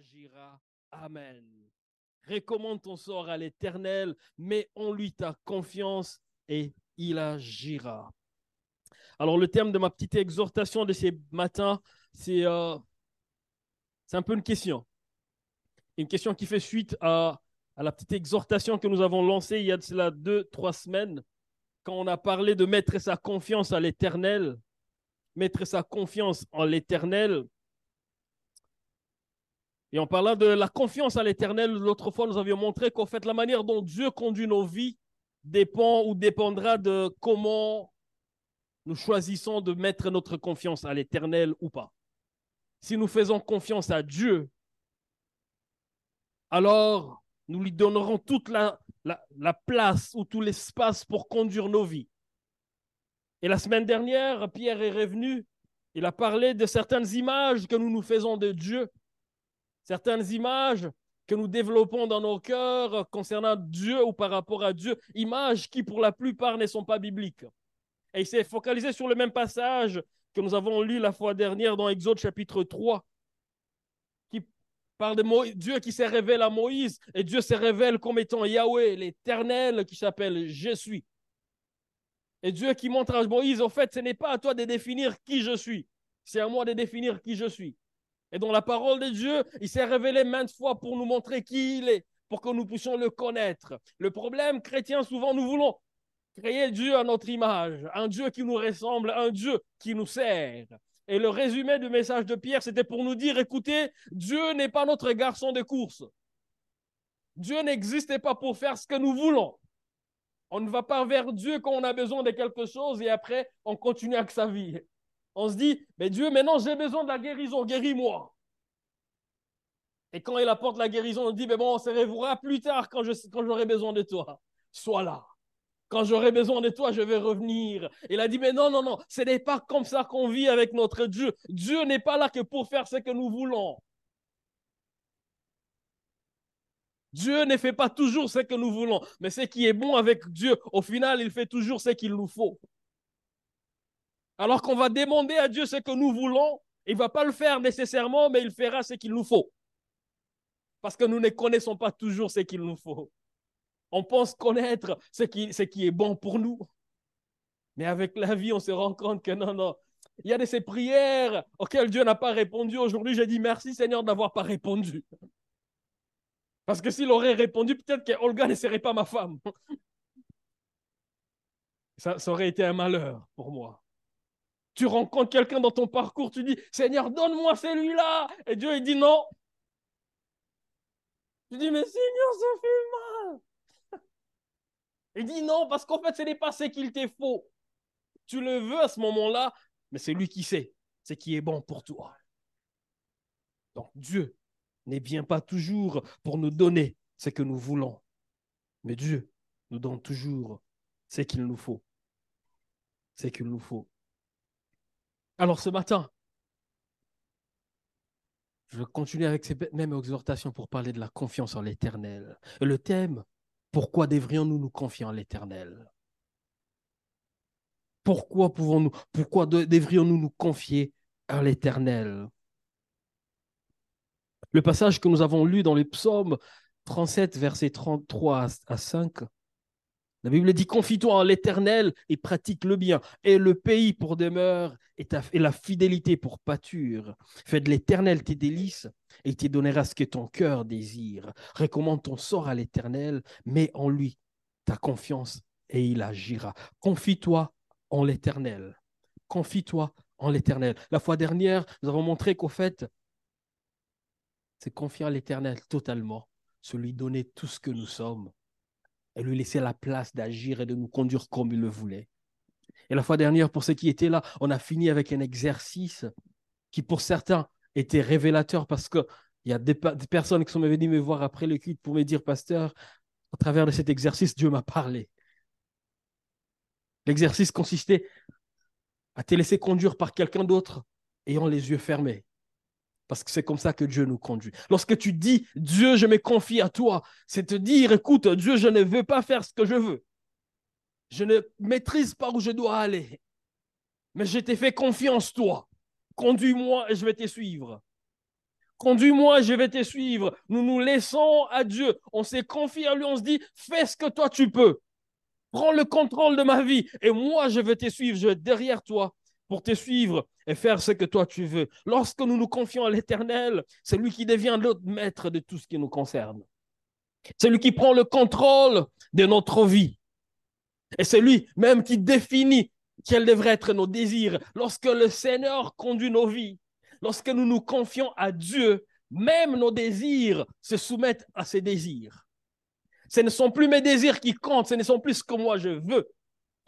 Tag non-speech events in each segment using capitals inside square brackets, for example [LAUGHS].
agira. Amen. Recommande ton sort à l'Éternel, mets en lui ta confiance et il agira. Alors le terme de ma petite exhortation de ces matins, c'est euh, un peu une question. Une question qui fait suite à, à la petite exhortation que nous avons lancée il y a deux, trois semaines, quand on a parlé de mettre sa confiance à l'Éternel. Mettre sa confiance en l'Éternel, et en parlant de la confiance à l'éternel, l'autre fois, nous avions montré qu'en fait, la manière dont Dieu conduit nos vies dépend ou dépendra de comment nous choisissons de mettre notre confiance à l'éternel ou pas. Si nous faisons confiance à Dieu, alors nous lui donnerons toute la, la, la place ou tout l'espace pour conduire nos vies. Et la semaine dernière, Pierre est revenu, il a parlé de certaines images que nous nous faisons de Dieu certaines images que nous développons dans nos cœurs concernant Dieu ou par rapport à Dieu, images qui pour la plupart ne sont pas bibliques. Et il s'est focalisé sur le même passage que nous avons lu la fois dernière dans Exode chapitre 3, qui parle de Dieu qui s'est révélé à Moïse, et Dieu se révèle comme étant Yahweh, l'éternel qui s'appelle Je suis. Et Dieu qui montre à Moïse, en fait, ce n'est pas à toi de définir qui je suis, c'est à moi de définir qui je suis. Et dans la parole de Dieu, il s'est révélé maintes fois pour nous montrer qui il est, pour que nous puissions le connaître. Le problème chrétien, souvent, nous voulons créer Dieu à notre image, un Dieu qui nous ressemble, un Dieu qui nous sert. Et le résumé du message de Pierre, c'était pour nous dire, écoutez, Dieu n'est pas notre garçon de course. Dieu n'existe pas pour faire ce que nous voulons. On ne va pas vers Dieu quand on a besoin de quelque chose et après, on continue avec sa vie. On se dit, mais Dieu, maintenant j'ai besoin de la guérison, guéris-moi. Et quand il apporte la guérison, on dit, mais bon, on se reverra plus tard quand, quand j'aurai besoin de toi? Sois là. Quand j'aurai besoin de toi, je vais revenir. Il a dit, mais non, non, non, ce n'est pas comme ça qu'on vit avec notre Dieu. Dieu n'est pas là que pour faire ce que nous voulons. Dieu ne fait pas toujours ce que nous voulons, mais ce qui est bon avec Dieu, au final, il fait toujours ce qu'il nous faut. Alors qu'on va demander à Dieu ce que nous voulons, il ne va pas le faire nécessairement, mais il fera ce qu'il nous faut. Parce que nous ne connaissons pas toujours ce qu'il nous faut. On pense connaître ce qui, est bon pour nous. Mais avec la vie, on se rend compte que non, non. Il y a de ces prières auxquelles Dieu n'a pas répondu. Aujourd'hui, j'ai dit merci Seigneur d'avoir pas répondu. Parce que s'il aurait répondu, peut-être qu'Olga ne serait pas ma femme. ça aurait été un malheur pour moi. Tu rencontres quelqu'un dans ton parcours, tu dis, Seigneur, donne-moi celui-là. Et Dieu, il dit non. Tu dis, mais Seigneur, ça fait mal. [LAUGHS] Il dit non, parce qu'en fait, ce n'est pas ce qu'il te faut. Tu le veux à ce moment-là, mais c'est lui qui sait ce qui est bon pour toi. Donc Dieu n'est bien pas toujours pour nous donner ce que nous voulons, mais Dieu nous donne toujours ce qu'il nous faut. Ce qu'il nous faut. Alors ce matin, je vais continuer avec ces mêmes exhortations pour parler de la confiance en l'Éternel. Le thème, pourquoi devrions-nous nous confier en l'Éternel? Pourquoi pouvons-nous, pourquoi devrions-nous nous confier en l'Éternel? Le passage que nous avons lu dans les psaumes 37, versets 33 à 5, la Bible dit Confie-toi en l'Éternel et pratique le bien, et le pays pour demeure et, la fidélité pour pâture. Fais de l'Éternel tes délices, et il te donnera ce que ton cœur désire. Recommande ton sort à l'Éternel, mets en lui ta confiance, et il agira. Confie-toi en l'Éternel. Confie-toi en l'Éternel. La fois dernière, nous avons montré qu'au fait, c'est confier en l'Éternel totalement, se lui donner tout ce que nous sommes et lui laisser la place d'agir et de nous conduire comme il le voulait. Et la fois dernière, pour ceux qui étaient là, on a fini avec un exercice qui, pour certains, était révélateur parce qu'il y a des, personnes qui sont venues me voir après le culte pour me dire, pasteur, à travers de cet exercice, Dieu m'a parlé. L'exercice consistait à te laisser conduire par quelqu'un d'autre ayant les yeux fermés. Parce que c'est comme ça que Dieu nous conduit. Lorsque tu dis, Dieu, je me confie à toi, c'est te dire, écoute, Dieu, je ne veux pas faire ce que je veux. Je ne maîtrise pas où je dois aller. Mais je t'ai fait confiance, toi. Conduis-moi et je vais te suivre. Conduis-moi, je vais te suivre. Nous nous laissons à Dieu. On s'est confié à lui, on se dit, fais ce que toi tu peux. Prends le contrôle de ma vie et moi je vais te suivre, je vais derrière toi pour te suivre et faire ce que toi tu veux. Lorsque nous nous confions à l'Éternel, c'est lui qui devient notre maître de tout ce qui nous concerne. C'est lui qui prend le contrôle de notre vie. Et c'est lui même qui définit quels devraient être nos désirs. Lorsque le Seigneur conduit nos vies, lorsque nous nous confions à Dieu, même nos désirs se soumettent à ses désirs. Ce ne sont plus mes désirs qui comptent, ce ne sont plus ce que moi je veux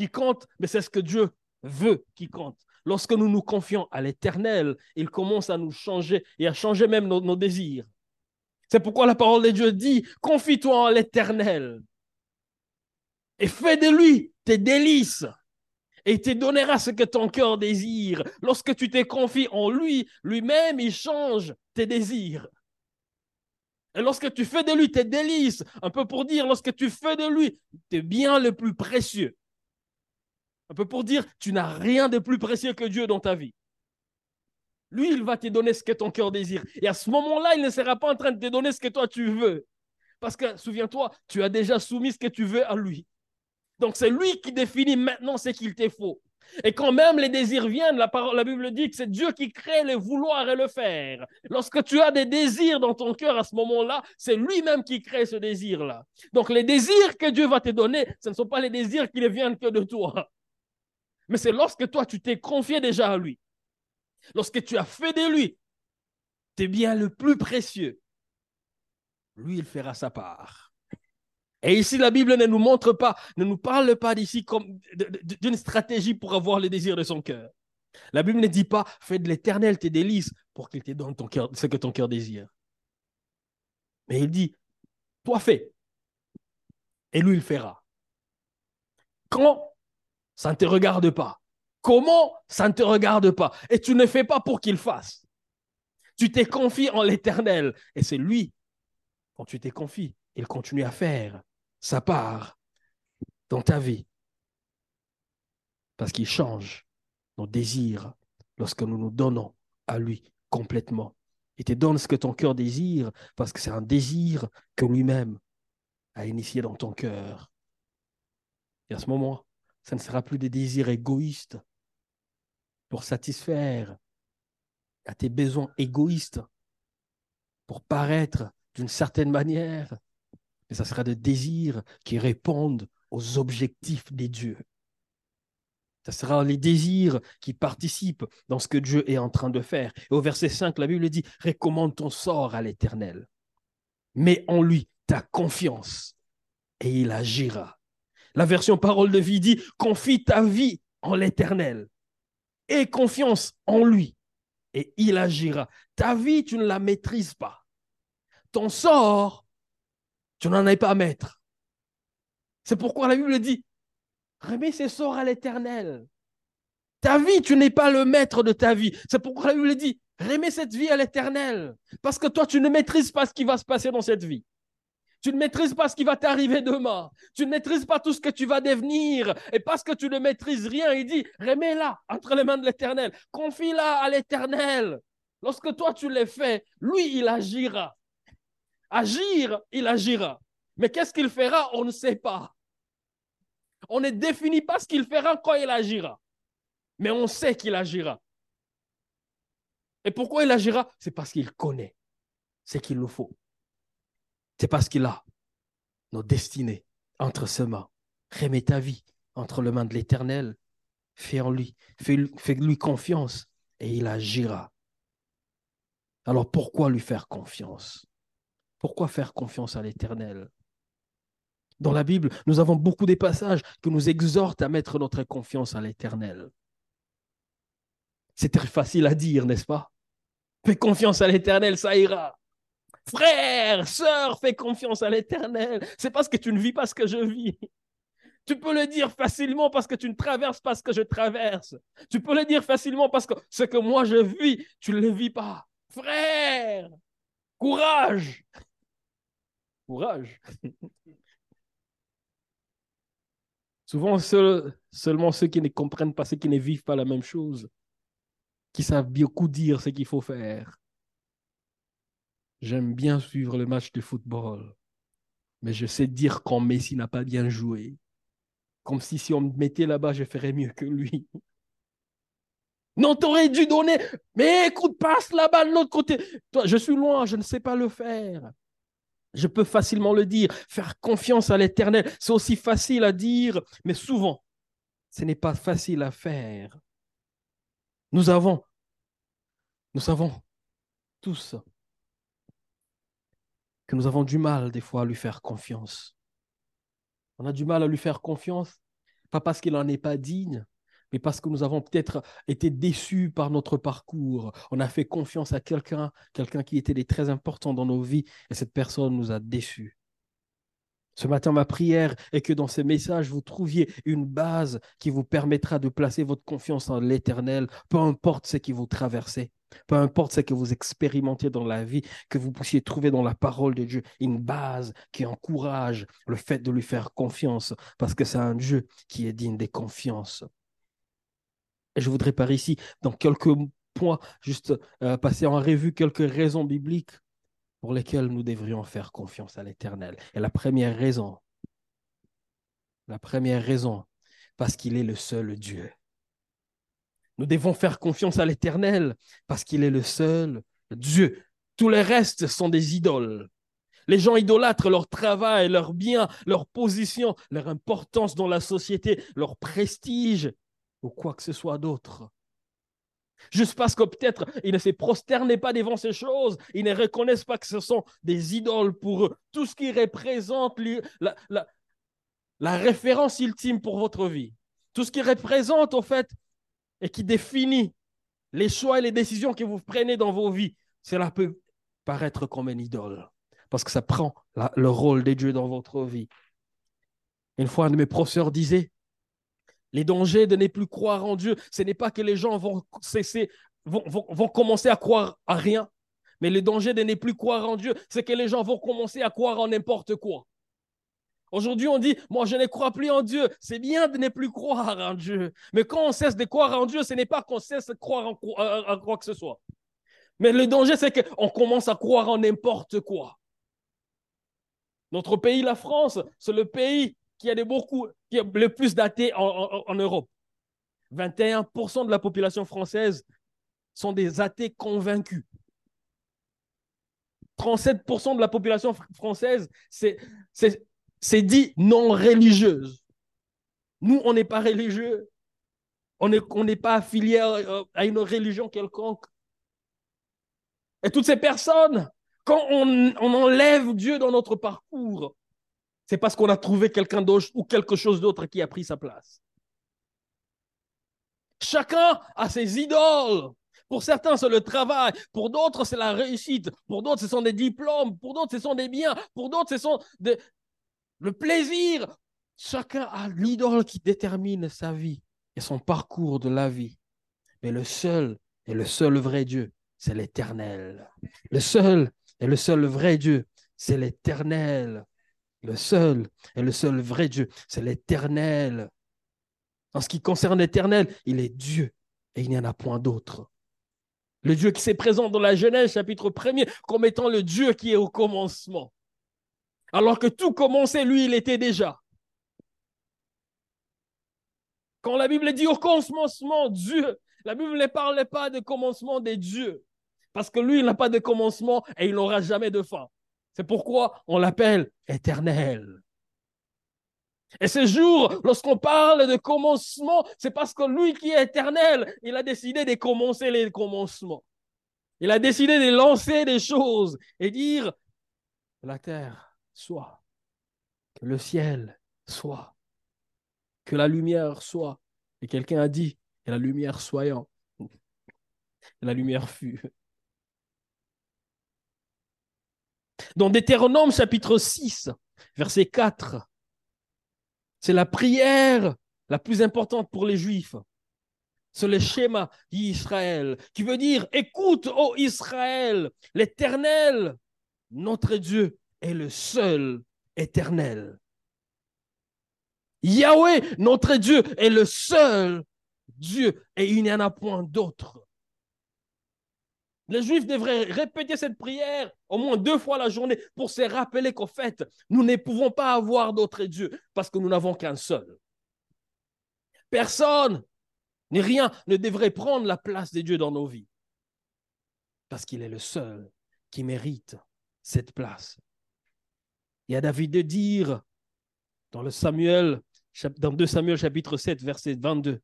qui compte, mais c'est ce que Dieu veut qui compte. Lorsque nous nous confions à l'Éternel, il commence à nous changer et à changer même nos, désirs. C'est pourquoi la parole de Dieu dit, confie-toi en l'Éternel et fais de lui tes délices et il te donnera ce que ton cœur désire. Lorsque tu te confies en lui, lui-même, il change tes désirs. Et lorsque tu fais de lui tes délices, un peu pour dire, lorsque tu fais de lui tes biens le plus précieux, un peu pour dire, tu n'as rien de plus précieux que Dieu dans ta vie. Lui, il va te donner ce que ton cœur désire. Et à ce moment-là, il ne sera pas en train de te donner ce que toi tu veux. Parce que, souviens-toi, tu as déjà soumis ce que tu veux à lui. Donc c'est lui qui définit maintenant ce qu'il te faut. Et quand même les désirs viennent, la, Bible dit que c'est Dieu qui crée le vouloir et le faire. Lorsque tu as des désirs dans ton cœur à ce moment-là, c'est lui-même qui crée ce désir-là. Donc les désirs que Dieu va te donner, ce ne sont pas les désirs qui ne viennent que de toi. Mais c'est lorsque toi, tu t'es confié déjà à lui. Lorsque tu as fait de lui tes biens le plus précieux, lui, il fera sa part. Et ici, la Bible ne nous montre pas, ne nous parle pas d'ici comme d'une stratégie pour avoir les désirs de son cœur. La Bible ne dit pas, fais de l'éternel tes délices pour qu'il te donne ton cœur, ce que ton cœur désire. Mais il dit, toi fais, et lui il fera. Quand ça ne te regarde pas. Comment ça ne te regarde pas? Et tu ne fais pas pour qu'il fasse. Tu t'es confié en l'éternel. Et c'est lui, quand tu t'es confié, il continue à faire sa part dans ta vie. Parce qu'il change nos désirs lorsque nous nous donnons à lui complètement. Il te donne ce que ton cœur désire parce que c'est un désir que lui-même a initié dans ton cœur. Et à ce moment, ça ne sera plus des désirs égoïstes pour satisfaire à tes besoins égoïstes, pour paraître d'une certaine manière, mais ça sera des désirs qui répondent aux objectifs des dieux. Ce sera les désirs qui participent dans ce que Dieu est en train de faire. Et au verset 5, la Bible dit, recommande ton sort à l'Éternel. Mets en lui ta confiance et il agira. La version parole de vie dit, confie ta vie en l'Éternel. et confiance en lui et il agira. Ta vie, tu ne la maîtrises pas. Ton sort, tu n'en as pas à mettre. C'est pourquoi la Bible dit, remets ses sorts à l'éternel. Ta vie, tu n'es pas le maître de ta vie. C'est pourquoi la Bible dit, remets cette vie à l'éternel. Parce que toi, tu ne maîtrises pas ce qui va se passer dans cette vie. Tu ne maîtrises pas ce qui va t'arriver demain. Tu ne maîtrises pas tout ce que tu vas devenir. Et parce que tu ne maîtrises rien, il dit, remets-la entre les mains de l'éternel. Confie-la à l'éternel. Lorsque toi, tu l'as fait, lui, il agira. Agir, il agira. Mais qu'est-ce qu'il fera? On ne sait pas. On ne définit pas ce qu'il fera quand il agira. Mais on sait qu'il agira. Et pourquoi il agira? C'est parce qu'il connaît ce qu'il nous faut. C'est parce qu'il a nos destinées entre ses mains. Remets ta vie entre les mains de l'Éternel. Fais en lui, fais-lui confiance et il agira. Alors pourquoi lui faire confiance? Pourquoi faire confiance à l'Éternel? Dans la Bible, nous avons beaucoup de passages qui nous exhortent à mettre notre confiance à l'Éternel. C'est très facile à dire, n'est-ce pas? Fais confiance à l'Éternel, ça ira. Frère, sœur, fais confiance à l'Éternel. C'est parce que tu ne vis pas ce que je vis. Tu peux le dire facilement parce que tu ne traverses pas ce que je traverse. Tu peux le dire facilement parce que ce que moi je vis, tu ne le vis pas. Frère, courage. Courage. [LAUGHS] Souvent, seulement ceux qui ne comprennent pas, ceux qui ne vivent pas la même chose, qui savent beaucoup dire ce qu'il faut faire. J'aime bien suivre le match de football, mais je sais dire quand Messi n'a pas bien joué. Comme si si on me mettait là-bas, je ferais mieux que lui. Non, t'aurais dû donner. Mais écoute, passe balle de l'autre côté. Je suis loin, je ne sais pas le faire. Je peux facilement le dire. Faire confiance à l'éternel, c'est aussi facile à dire, mais souvent, ce n'est pas facile à faire. Nous avons, nous savons tous nous avons du mal des fois à lui faire confiance. On a du mal à lui faire confiance, pas parce qu'il n'en est pas digne, mais parce que nous avons peut-être été déçus par notre parcours. On a fait confiance à quelqu'un, quelqu'un qui était très important dans nos vies, et cette personne nous a déçus. Ce matin, ma prière est que dans ces messages, vous trouviez une base qui vous permettra de placer votre confiance en l'Éternel, peu importe ce qui vous traversez, peu importe ce que vous expérimentez dans la vie, que vous puissiez trouver dans la parole de Dieu une base qui encourage le fait de lui faire confiance, parce que c'est un Dieu qui est digne des confiances. Et je voudrais par ici, dans quelques points, juste euh, passer en revue quelques raisons bibliques pour lesquelles nous devrions faire confiance à l'Éternel. Et la première raison, la première raison, parce qu'il est le seul Dieu. Nous devons faire confiance à l'Éternel parce qu'il est le seul Dieu. Tous les restes sont des idoles. Les gens idolâtrent leur travail, leur bien, leur position, leur importance dans la société, leur prestige ou quoi que ce soit d'autre. Juste parce que peut-être ils ne se prosternaient pas devant ces choses, ils ne reconnaissent pas que ce sont des idoles pour eux. Tout ce qui représente la, référence ultime pour votre vie, tout ce qui représente au fait et qui définit les choix et les décisions que vous prenez dans vos vies, cela peut paraître comme une idole parce que ça prend le rôle des dieux dans votre vie. Une fois, un de mes professeurs disait les dangers de ne plus croire en Dieu, ce n'est pas que les gens vont cesser, vont, vont, commencer à croire à rien. Mais le danger de ne plus croire en Dieu, c'est que les gens vont commencer à croire en n'importe quoi. Aujourd'hui, on dit, moi, je ne crois plus en Dieu. C'est bien de ne plus croire en Dieu. Mais quand on cesse de croire en Dieu, ce n'est pas qu'on cesse de croire en, quoi que ce soit. Mais le danger, c'est qu'on commence à croire en n'importe quoi. Notre pays, la France, c'est le pays qui a beaucoup, qui a le plus d'athées en, Europe. 21% de la population française sont des athées convaincus. 37% de la population française, c'est dit non religieuse. Nous, on n'est pas religieux. On n'est pas affilié à, une religion quelconque. Et toutes ces personnes, quand on enlève Dieu dans notre parcours, c'est parce qu'on a trouvé quelqu'un d'autre ou quelque chose d'autre qui a pris sa place. Chacun a ses idoles. Pour certains, c'est le travail. Pour d'autres, c'est la réussite. Pour d'autres, ce sont des diplômes. Pour d'autres, ce sont des biens. Pour d'autres, ce sont le plaisir. Chacun a l'idole qui détermine sa vie et son parcours de la vie. Mais le seul et le seul vrai Dieu, c'est l'éternel. Le seul et le seul vrai Dieu, c'est l'éternel. Le seul et le seul vrai Dieu, c'est l'éternel. En ce qui concerne l'éternel, il est Dieu et il n'y en a point d'autre. Le Dieu qui s'est présent dans la Genèse, chapitre 1er, comme étant le Dieu qui est au commencement. Alors que tout commençait, lui, il était déjà. Quand la Bible dit au commencement, Dieu, la Bible ne parle pas de commencement des dieux. Parce que lui, il n'a pas de commencement et il n'aura jamais de fin. C'est pourquoi on l'appelle éternel. Et ce jour, lorsqu'on parle de commencement, c'est parce que lui qui est éternel, il a décidé de commencer les commencements. Il a décidé de lancer des choses et dire que la terre soit, que le ciel soit, que la lumière soit. Et quelqu'un a dit, que la lumière soyant. Et la lumière fut. Dans Deutéronome chapitre 6, verset 4, c'est la prière la plus importante pour les Juifs. C'est le schéma d'Israël, qui veut dire, écoute, ô Israël, l'Éternel, notre Dieu, est le seul éternel. Yahweh, notre Dieu, est le seul Dieu, et il n'y en a point d'autre. Les Juifs devraient répéter cette prière au moins deux fois la journée pour se rappeler qu'au fait, nous ne pouvons pas avoir d'autre Dieu parce que nous n'avons qu'un seul. Personne, ni rien, ne devrait prendre la place de Dieu dans nos vies parce qu'il est le seul qui mérite cette place. Il y a David de dire dans le Samuel, dans 2 Samuel chapitre 7, verset 22.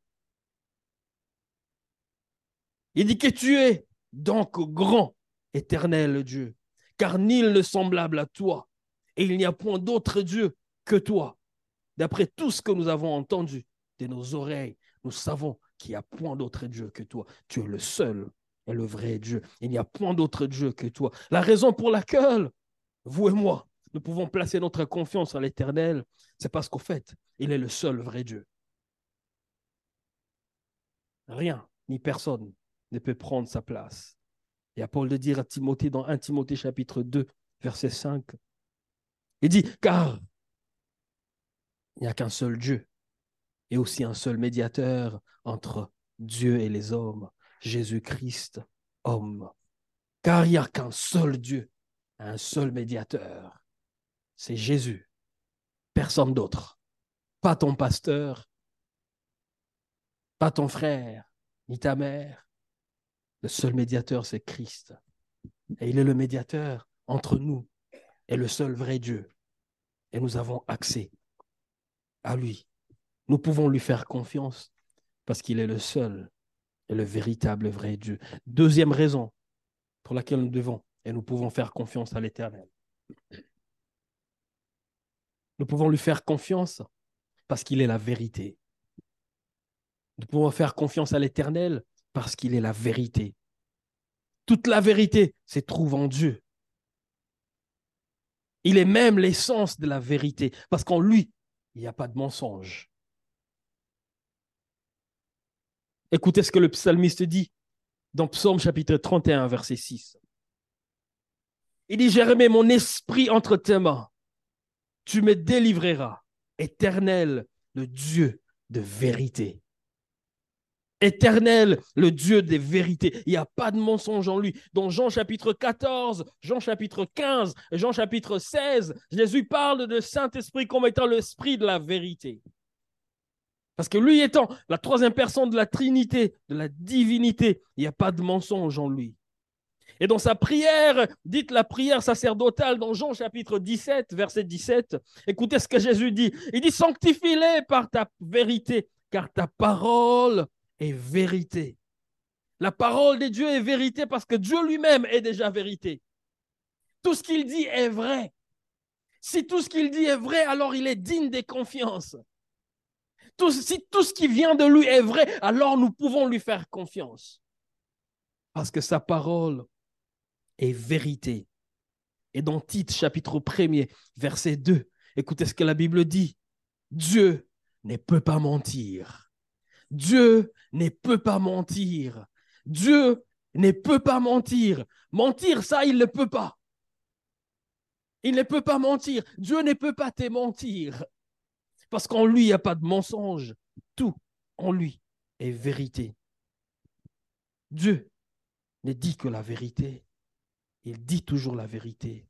Il dit que tu es donc grand, éternel Dieu, car nul ne semblable à toi, et il n'y a point d'autre Dieu que toi. D'après tout ce que nous avons entendu de nos oreilles, nous savons qu'il n'y a point d'autre Dieu que toi. Tu es le seul et le vrai Dieu. Il n'y a point d'autre Dieu que toi. La raison pour laquelle, vous et moi, nous pouvons placer notre confiance en l'Éternel, c'est parce qu'au fait, il est le seul vrai Dieu. Rien ni personne ne peut prendre sa place. Y a Paul de dire à Timothée dans 1 Timothée chapitre 2, verset 5, il dit, car il n'y a qu'un seul Dieu et aussi un seul médiateur entre Dieu et les hommes, Jésus-Christ, homme. Car il n'y a qu'un seul Dieu, un seul médiateur, c'est Jésus, personne d'autre. Pas ton pasteur, pas ton frère, ni ta mère. Le seul médiateur, c'est Christ. Et il est le médiateur entre nous et le seul vrai Dieu. Et nous avons accès à lui. Nous pouvons lui faire confiance parce qu'il est le seul et le véritable vrai Dieu. Deuxième raison pour laquelle nous devons et nous pouvons faire confiance à l'Éternel. Nous pouvons lui faire confiance parce qu'il est la vérité. Nous pouvons faire confiance à l'Éternel parce qu'il est la vérité. Toute la vérité se trouve en Dieu. Il est même l'essence de la vérité, parce qu'en lui, il n'y a pas de mensonge. Écoutez ce que le psalmiste dit dans Psaume chapitre 31, verset 6. Il dit, j'ai remis mon esprit entre tes mains tu me délivreras, éternel, le Dieu de vérité. Éternel, le Dieu des vérités. Il n'y a pas de mensonge en lui. Dans Jean chapitre 14, Jean chapitre 15, Jean chapitre 16, Jésus parle de Saint-Esprit comme étant l'esprit de la vérité. Parce que lui étant la troisième personne de la Trinité, de la divinité, il n'y a pas de mensonge en lui. Et dans sa prière, dites la prière sacerdotale dans Jean chapitre 17, verset 17, écoutez ce que Jésus dit. Il dit, sanctifie-les par ta vérité, car ta parole est vérité. La parole de Dieu est vérité parce que Dieu lui-même est déjà vérité. Tout ce qu'il dit est vrai. Si tout ce qu'il dit est vrai, alors il est digne de confiance. si tout ce qui vient de lui est vrai, alors nous pouvons lui faire confiance. Parce que sa parole et vérité. Et dans Tite, chapitre 1er, verset 2, écoutez ce que la Bible dit. Dieu ne peut pas mentir. Dieu ne peut pas mentir. Dieu ne peut pas mentir. Mentir, ça, il ne peut pas. Il ne peut pas mentir. Dieu ne peut pas te mentir. Parce qu'en lui, il n'y a pas de mensonge. Tout en lui est vérité. Dieu ne dit que la vérité. Il dit toujours la vérité,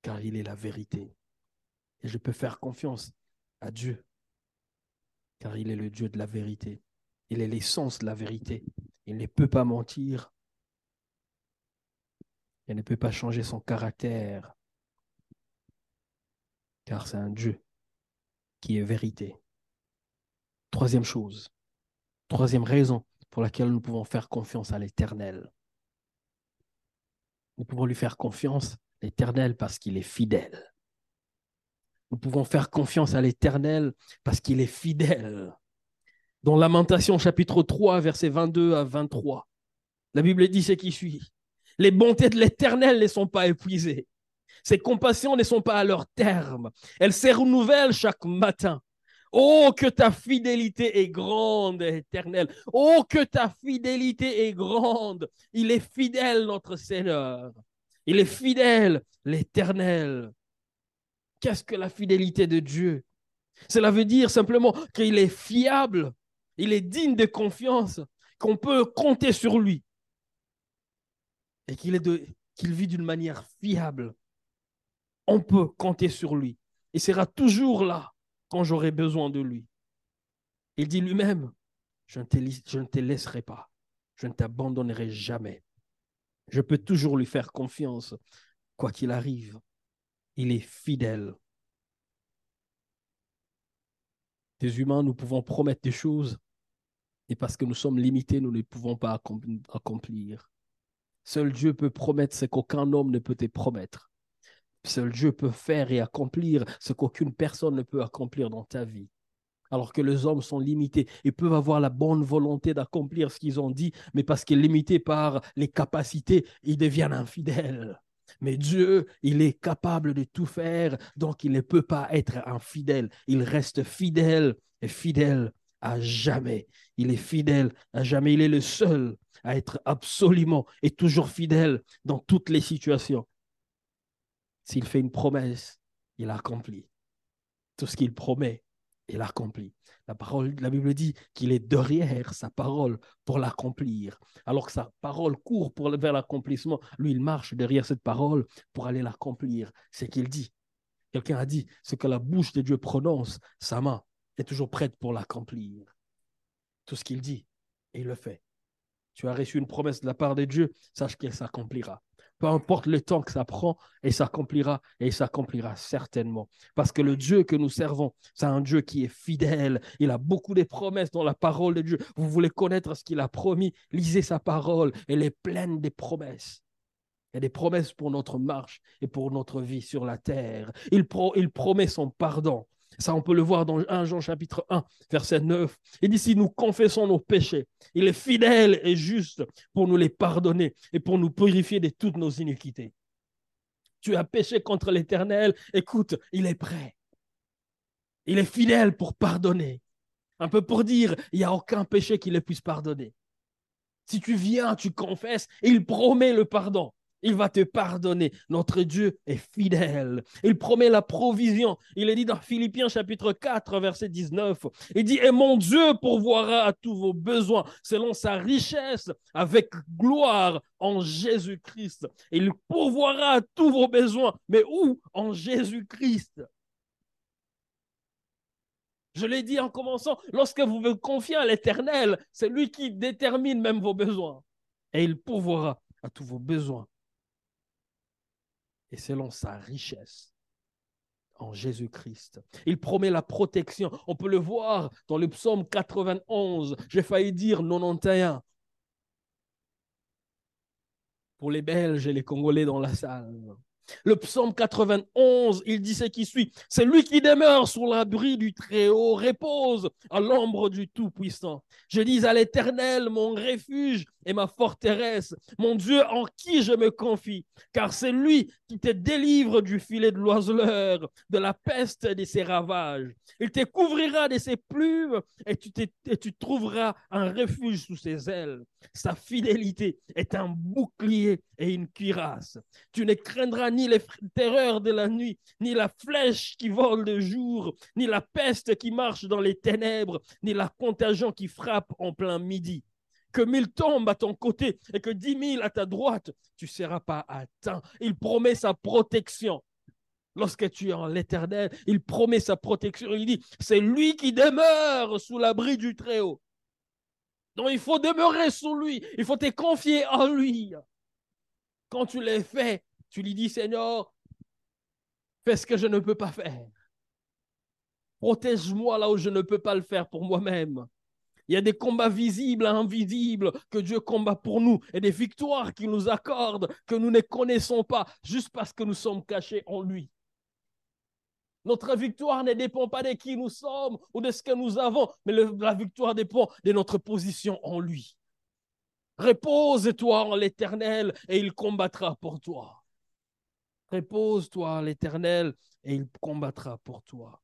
car il est la vérité. Et je peux faire confiance à Dieu, car il est le Dieu de la vérité. Il est l'essence de la vérité. Il ne peut pas mentir. Il ne peut pas changer son caractère, car c'est un Dieu qui est vérité. Troisième chose, troisième raison pour laquelle nous pouvons faire confiance à l'Éternel. Nous pouvons lui faire confiance, l'Éternel, parce qu'il est fidèle. Nous pouvons faire confiance à l'Éternel parce qu'il est fidèle. Dans Lamentation chapitre 3, versets 22 à 23, la Bible dit ce qui suit. Les bontés de l'Éternel ne sont pas épuisées. Ses compassions ne sont pas à leur terme. Elles se renouvellent chaque matin. Oh, que ta fidélité est grande, éternelle. Oh, que ta fidélité est grande. Il est fidèle, notre Seigneur. Il est fidèle, l'éternel. Qu'est-ce que la fidélité de Dieu? Cela veut dire simplement qu'il est fiable, il est digne de confiance, qu'on peut compter sur lui. et qu'il vit d'une manière fiable, on peut compter sur lui. Il sera toujours là quand j'aurai besoin de lui. Il dit lui-même, je ne te laisserai pas, je ne t'abandonnerai jamais. Je peux toujours lui faire confiance, quoi qu'il arrive. Il est fidèle. Des humains, nous pouvons promettre des choses, et parce que nous sommes limités, nous ne pouvons pas accomplir. Seul Dieu peut promettre ce qu'aucun homme ne peut te promettre. Seul Dieu peut faire et accomplir ce qu'aucune personne ne peut accomplir dans ta vie. Alors que les hommes sont limités. Ils peuvent avoir la bonne volonté d'accomplir ce qu'ils ont dit, mais parce qu'ils sont limités par les capacités, ils deviennent infidèles. Mais Dieu, il est capable de tout faire, donc il ne peut pas être infidèle. Il reste fidèle et fidèle à jamais. Il est fidèle à jamais. Il est le seul à être absolument et toujours fidèle dans toutes les situations. S'il fait une promesse, il accomplit. Tout ce qu'il promet, il accomplit. La parole, la Bible dit qu'il est derrière sa parole pour l'accomplir. Alors que sa parole court pour, vers l'accomplissement, lui, il marche derrière cette parole pour aller l'accomplir. C'est qu'il dit. Quelqu'un a dit, ce que la bouche de Dieu prononce, sa main est toujours prête pour l'accomplir. Tout ce qu'il dit, il le fait. Tu as reçu une promesse de la part de Dieu, sache qu'elle s'accomplira peu importe le temps que ça prend, et s'accomplira, et s'accomplira certainement. Parce que le Dieu que nous servons, c'est un Dieu qui est fidèle. Il a beaucoup de promesses dans la parole de Dieu. Vous voulez connaître ce qu'il a promis, lisez sa parole. Elle est pleine de promesses. Il y a des promesses pour notre marche et pour notre vie sur la terre. Il, il promet son pardon. Ça, on peut le voir dans 1 Jean chapitre 1, verset 9. Il dit, si nous confessons nos péchés, il est fidèle et juste pour nous les pardonner et pour nous purifier de toutes nos iniquités. Tu as péché contre l'Éternel, écoute, il est prêt. Il est fidèle pour pardonner. Un peu pour dire, il n'y a aucun péché qui le puisse pardonner. Si tu viens, tu confesses, il promet le pardon. Il va te pardonner. Notre Dieu est fidèle. Il promet la provision. Il est dit dans Philippiens chapitre 4, verset 19. Il dit, et mon Dieu pourvoira à tous vos besoins selon sa richesse avec gloire en Jésus-Christ. Il pourvoira à tous vos besoins. Mais où? En Jésus-Christ. Je l'ai dit en commençant, lorsque vous vous confiez à l'Éternel, c'est lui qui détermine même vos besoins. Et il pourvoira à tous vos besoins et selon sa richesse en Jésus-Christ. Il promet la protection. On peut le voir dans le psaume 91. J'ai failli dire 91. Pour les Belges et les Congolais dans la salle. Le psaume 91, il dit ce qui suit. C'est lui qui demeure sous l'abri du Très-Haut, repose à l'ombre du Tout-Puissant. Je dis à l'Éternel, mon refuge et ma forteresse, mon Dieu en qui je me confie, car c'est lui qui te délivre du filet de l'oiseleur, de la peste et de ses ravages. Il te couvrira de ses plumes et tu, et tu trouveras un refuge sous ses ailes. Sa fidélité est un bouclier et une cuirasse. Tu ne craindras ni les terreurs de la nuit, ni la flèche qui vole de jour, ni la peste qui marche dans les ténèbres, ni la contagion qui frappe en plein midi que mille tombent à ton côté et que dix mille à ta droite, tu ne seras pas atteint. Il promet sa protection. Lorsque tu es en l'éternel, il promet sa protection. Il dit, c'est lui qui demeure sous l'abri du Très-Haut. Donc il faut demeurer sous lui. Il faut te confier en lui. Quand tu l'as fait, tu lui dis, Seigneur, fais ce que je ne peux pas faire. Protège-moi là où je ne peux pas le faire pour moi-même. Il y a des combats visibles et invisibles que Dieu combat pour nous et des victoires qu'il nous accorde que nous ne connaissons pas juste parce que nous sommes cachés en lui. Notre victoire ne dépend pas de qui nous sommes ou de ce que nous avons, mais la victoire dépend de notre position en lui. Repose-toi en l'Éternel et il combattra pour toi. Repose-toi en l'Éternel et il combattra pour toi.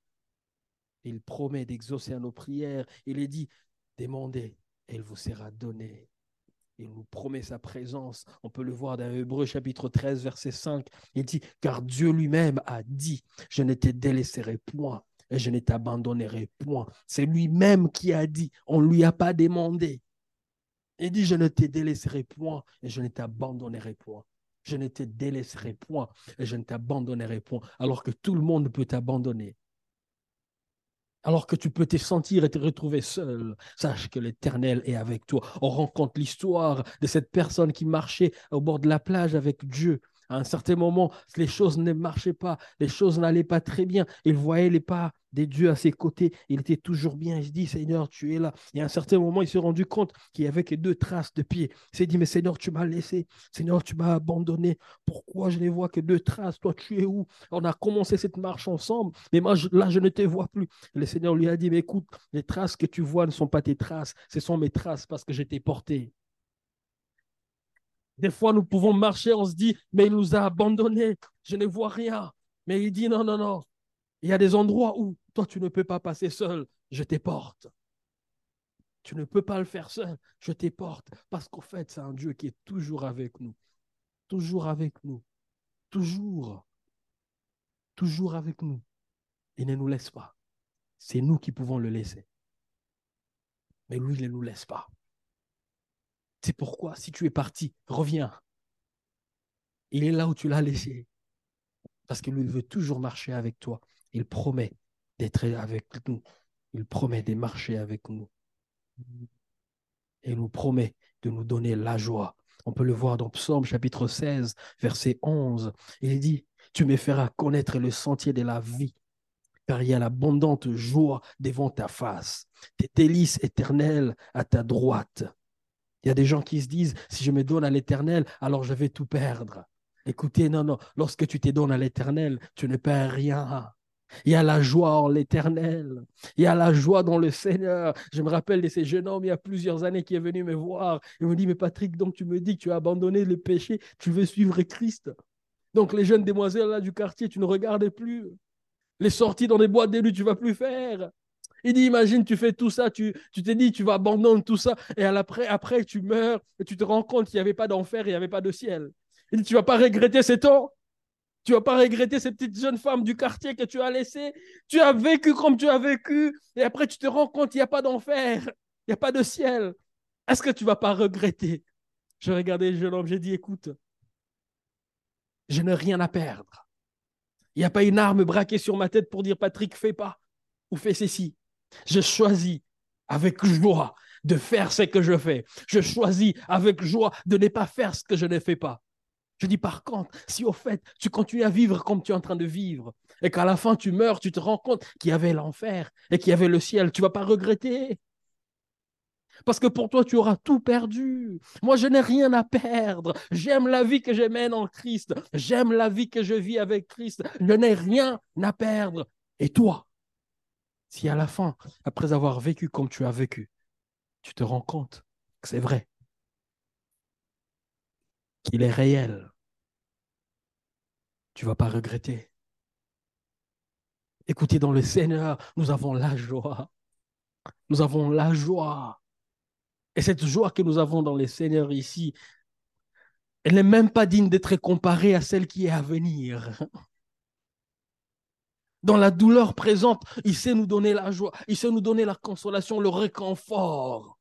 Il promet d'exaucer nos prières. Il est dit, Demandez et il vous sera donné. Il nous promet sa présence. On peut le voir dans Hébreu chapitre 13, verset 5. Il dit, car Dieu lui-même a dit, je ne te délaisserai point et je ne t'abandonnerai point. C'est lui-même qui a dit, on ne lui a pas demandé. Il dit, je ne te délaisserai point et je ne t'abandonnerai point. Je ne te délaisserai point et je ne t'abandonnerai point, alors que tout le monde peut t'abandonner. Alors que tu peux te sentir et te retrouver seul, sache que l'Éternel est avec toi. On rencontre l'histoire de cette personne qui marchait au bord de la plage avec Dieu à un certain moment, les choses ne marchaient pas, les choses n'allaient pas très bien. Il voyait les pas des dieux à ses côtés. Il était toujours bien. Il se dit, Seigneur, tu es là. Et à un certain moment, il s'est rendu compte qu'il y avait que deux traces de pieds. Il s'est dit, mais Seigneur, tu m'as laissé. Seigneur, tu m'as abandonné. Pourquoi je ne vois que deux traces? Toi, tu es où? On a commencé cette marche ensemble, mais moi, là, je ne te vois plus. le Seigneur lui a dit, mais écoute, les traces que tu vois ne sont pas tes traces, ce sont mes traces parce que je t'ai porté. Des fois, nous pouvons marcher, on se dit, mais il nous a abandonnés, je ne vois rien. Mais il dit, non, non, non. Il y a des endroits où toi, tu ne peux pas passer seul, je t'éporte. Tu ne peux pas le faire seul, je t'éporte. Parce qu'au fait, c'est un Dieu qui est toujours avec nous. Toujours avec nous. Toujours. Toujours avec nous. Il ne nous laisse pas. C'est nous qui pouvons le laisser. Mais lui, il ne nous laisse pas. C'est pourquoi, si tu es parti, reviens. Il est là où tu l'as laissé. Parce que lui, veut toujours marcher avec toi. Il promet d'être avec nous. Il promet de marcher avec nous. Et il nous promet de nous donner la joie. On peut le voir dans Psaume chapitre 16, verset 11. Il dit, tu me feras connaître le sentier de la vie, car il y a l'abondante joie devant ta face, tes délices éternelles à ta droite. Il y a des gens qui se disent, si je me donne à l'éternel, alors je vais tout perdre. Écoutez, non, non, lorsque tu te donnes à l'éternel, tu ne perds rien. Il y a la joie en l'éternel. Il y a la joie dans le Seigneur. Je me rappelle de ces jeunes hommes il y a plusieurs années qui est venu me voir. Il me dit, mais Patrick, donc tu me dis que tu as abandonné le péché, tu veux suivre Christ. Donc les jeunes demoiselles là du quartier, tu ne regardes plus. Les sorties dans les boîtes d'élu, tu vas plus faire. Il dit, imagine, tu fais tout ça, tu, tu te dis, tu vas abandonner tout ça, et après, après, tu meurs, et tu te rends compte qu'il n'y avait pas d'enfer, il n'y avait pas de ciel. Il dit, tu vas pas regretter ces temps tu vas pas regretter ces petites jeunes femmes du quartier que tu as laissées. Tu as vécu comme tu as vécu. Et après, tu te rends compte qu'il n'y a pas d'enfer. Il n'y a pas de ciel. Est-ce que tu vas pas regretter? Je regardais le jeune homme, j'ai dit, écoute, je n'ai rien à perdre. Il n'y a pas une arme braquée sur ma tête pour dire, Patrick, fais pas ou fais ceci. Je choisis avec joie de faire ce que je fais. Je choisis avec joie de ne pas faire ce que je ne fais pas. Je dis par contre, si au fait tu continues à vivre comme tu es en train de vivre et qu'à la fin tu meurs, tu te rends compte qu'il y avait l'enfer et qu'il y avait le ciel, tu vas pas regretter. Parce que pour toi, tu auras tout perdu. Moi, je n'ai rien à perdre. J'aime la vie que je mène en Christ. J'aime la vie que je vis avec Christ. Je n'ai rien à perdre. Et toi, si à la fin, après avoir vécu comme tu as vécu, tu te rends compte que c'est vrai, qu'il est réel, tu vas pas regretter. Écoutez, dans le Seigneur, nous avons la joie. Nous avons la joie. Et cette joie que nous avons dans le Seigneur ici, elle n'est même pas digne d'être comparée à celle qui est à venir. Dans la douleur présente, il sait nous donner la joie, il sait nous donner la consolation, le réconfort.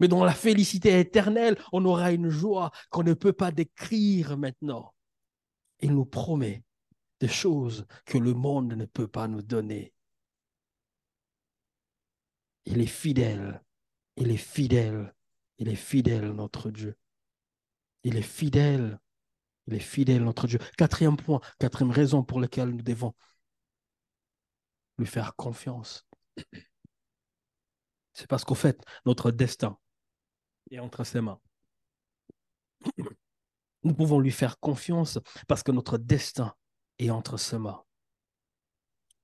Mais dans la félicité éternelle, on aura une joie qu'on ne peut pas décrire maintenant. Il nous promet des choses que le monde ne peut pas nous donner. Il est fidèle, il est fidèle, il est fidèle, notre Dieu. Il est fidèle, il est fidèle, notre Dieu. Quatrième point, quatrième raison pour laquelle nous devons lui faire confiance. [CLEARS THROAT] C'est parce qu'au fait, notre destin est entre ses mains. [CLEARS THROAT] Nous pouvons lui faire confiance parce que notre destin est entre ses mains.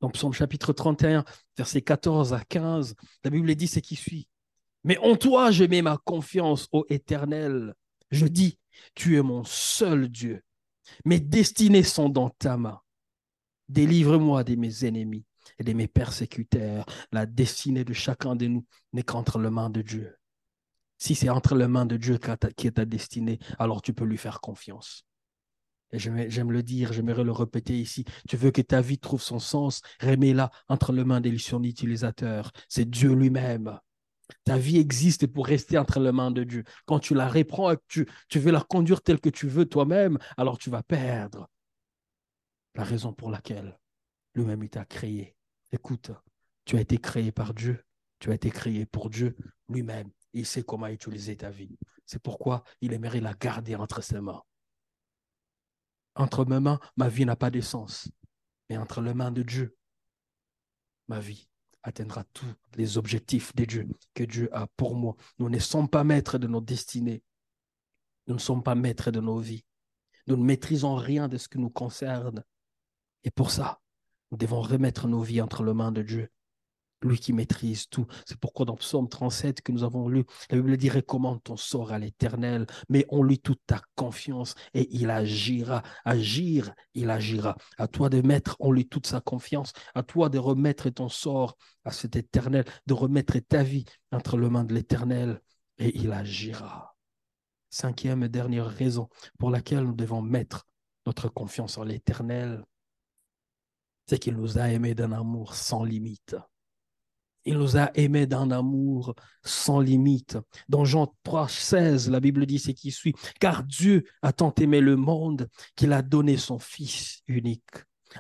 Dans Psaume chapitre 31, versets 14 à 15, la Bible dit ce qui suit. Mais en toi, je mets ma confiance, ô Éternel. Je dis, tu es mon seul Dieu. Mes destinées sont dans ta main. Délivre-moi de mes ennemis et de mes persécuteurs. La destinée de chacun de nous n'est qu'entre les mains de Dieu. Si c'est entre les mains de Dieu qui est ta destinée, alors tu peux lui faire confiance. Et j'aime le dire, j'aimerais le répéter ici. Tu veux que ta vie trouve son sens, remets-la entre les mains de son utilisateur. C'est Dieu lui-même. Ta vie existe pour rester entre les mains de Dieu. Quand tu la reprends et que tu, tu veux la conduire telle que tu veux toi-même, alors tu vas perdre la raison pour laquelle lui-même t'a créé. Écoute, tu as été créé par Dieu, tu as été créé pour Dieu lui-même. Il sait comment utiliser ta vie. C'est pourquoi il aimerait la garder entre ses mains. Entre mes mains, ma vie n'a pas d'essence. Mais entre les mains de Dieu, ma vie atteindra tous les objectifs de Dieu que Dieu a pour moi. Nous ne sommes pas maîtres de nos destinées. Nous ne sommes pas maîtres de nos vies. Nous ne maîtrisons rien de ce qui nous concerne. Et pour ça, nous devons remettre nos vies entre les mains de Dieu lui qui maîtrise tout. C'est pourquoi dans Psaume 37 que nous avons lu, la Bible dit recommande ton sort à l'Éternel, mais on lui toute ta confiance et il agira. Agir, il agira. À toi de mettre en lui toute sa confiance, à toi de remettre ton sort à cet Éternel, de remettre ta vie entre les mains de l'Éternel et il agira. Cinquième et dernière raison pour laquelle nous devons mettre notre confiance en l'Éternel, c'est qu'il nous a aimés d'un amour sans limite. Il nous a aimés d'un amour sans limite. Dans Jean 3, 16, la Bible dit ce qui suit. Car Dieu a tant aimé le monde qu'il a donné son Fils unique,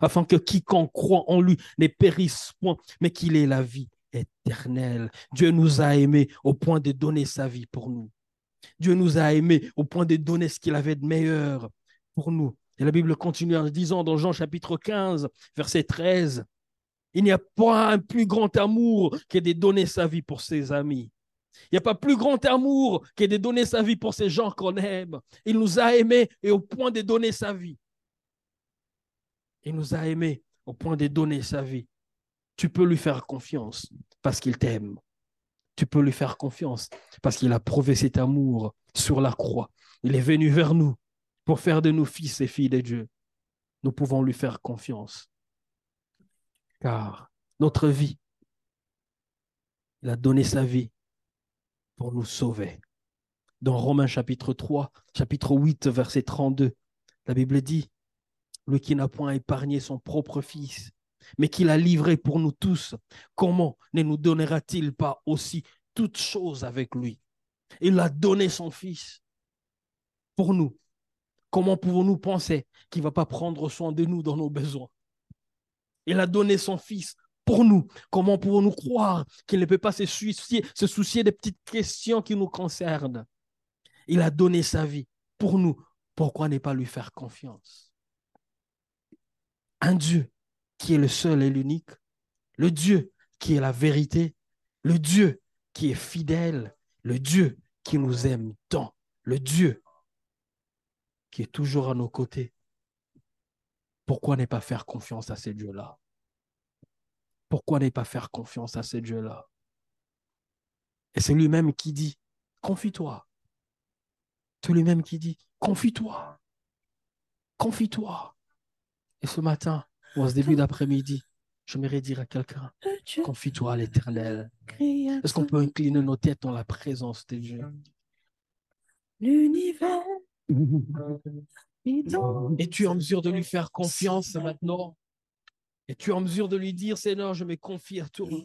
afin que quiconque croit en lui ne périsse point, mais qu'il ait la vie éternelle. Dieu nous a aimés au point de donner sa vie pour nous. Dieu nous a aimés au point de donner ce qu'il avait de meilleur pour nous. Et la Bible continue en disant dans Jean chapitre 15, verset 13, il n'y a pas un plus grand amour que de donner sa vie pour ses amis. Il n'y a pas plus grand amour que de donner sa vie pour ces gens qu'on aime. Il nous a aimés et au point de donner sa vie. Il nous a aimés au point de donner sa vie. Tu peux lui faire confiance parce qu'il t'aime. Tu peux lui faire confiance parce qu'il a prouvé cet amour sur la croix. Il est venu vers nous pour faire de nous fils et filles de Dieu. Nous pouvons lui faire confiance car notre vie, il a donné sa vie pour nous sauver. Dans Romains chapitre 3, chapitre 8, verset 32, la Bible dit, lui qui n'a point épargné son propre fils, mais qui l'a livré pour nous tous, comment ne nous donnera-t-il pas aussi toutes choses avec lui? Il a donné son fils pour nous. Comment pouvons-nous penser qu'il ne va pas prendre soin de nous dans nos besoins? Il a donné son Fils pour nous. Comment pouvons-nous croire qu'il ne peut pas se soucier, des petites questions qui nous concernent? Il a donné sa vie pour nous. Pourquoi ne pas lui faire confiance? Un Dieu qui est le seul et l'unique, le Dieu qui est la vérité, le Dieu qui est fidèle, le Dieu qui nous aime tant, le Dieu qui est toujours à nos côtés, pourquoi ne pas faire confiance à ces dieux-là? Pourquoi ne pas faire confiance à ces dieux-là? Et c'est lui-même qui dit, confie-toi. C'est lui-même qui dit, confie-toi. Confie-toi. Et ce matin, ou en ce début d'après-midi, je j'aimerais dire à quelqu'un, confie-toi à l'éternel. Est-ce qu'on peut incliner nos têtes dans la présence de Dieu L'univers euh, es-tu en mesure de lui faire confiance maintenant? Es-tu en mesure de lui dire, Seigneur, je me confie à tout toi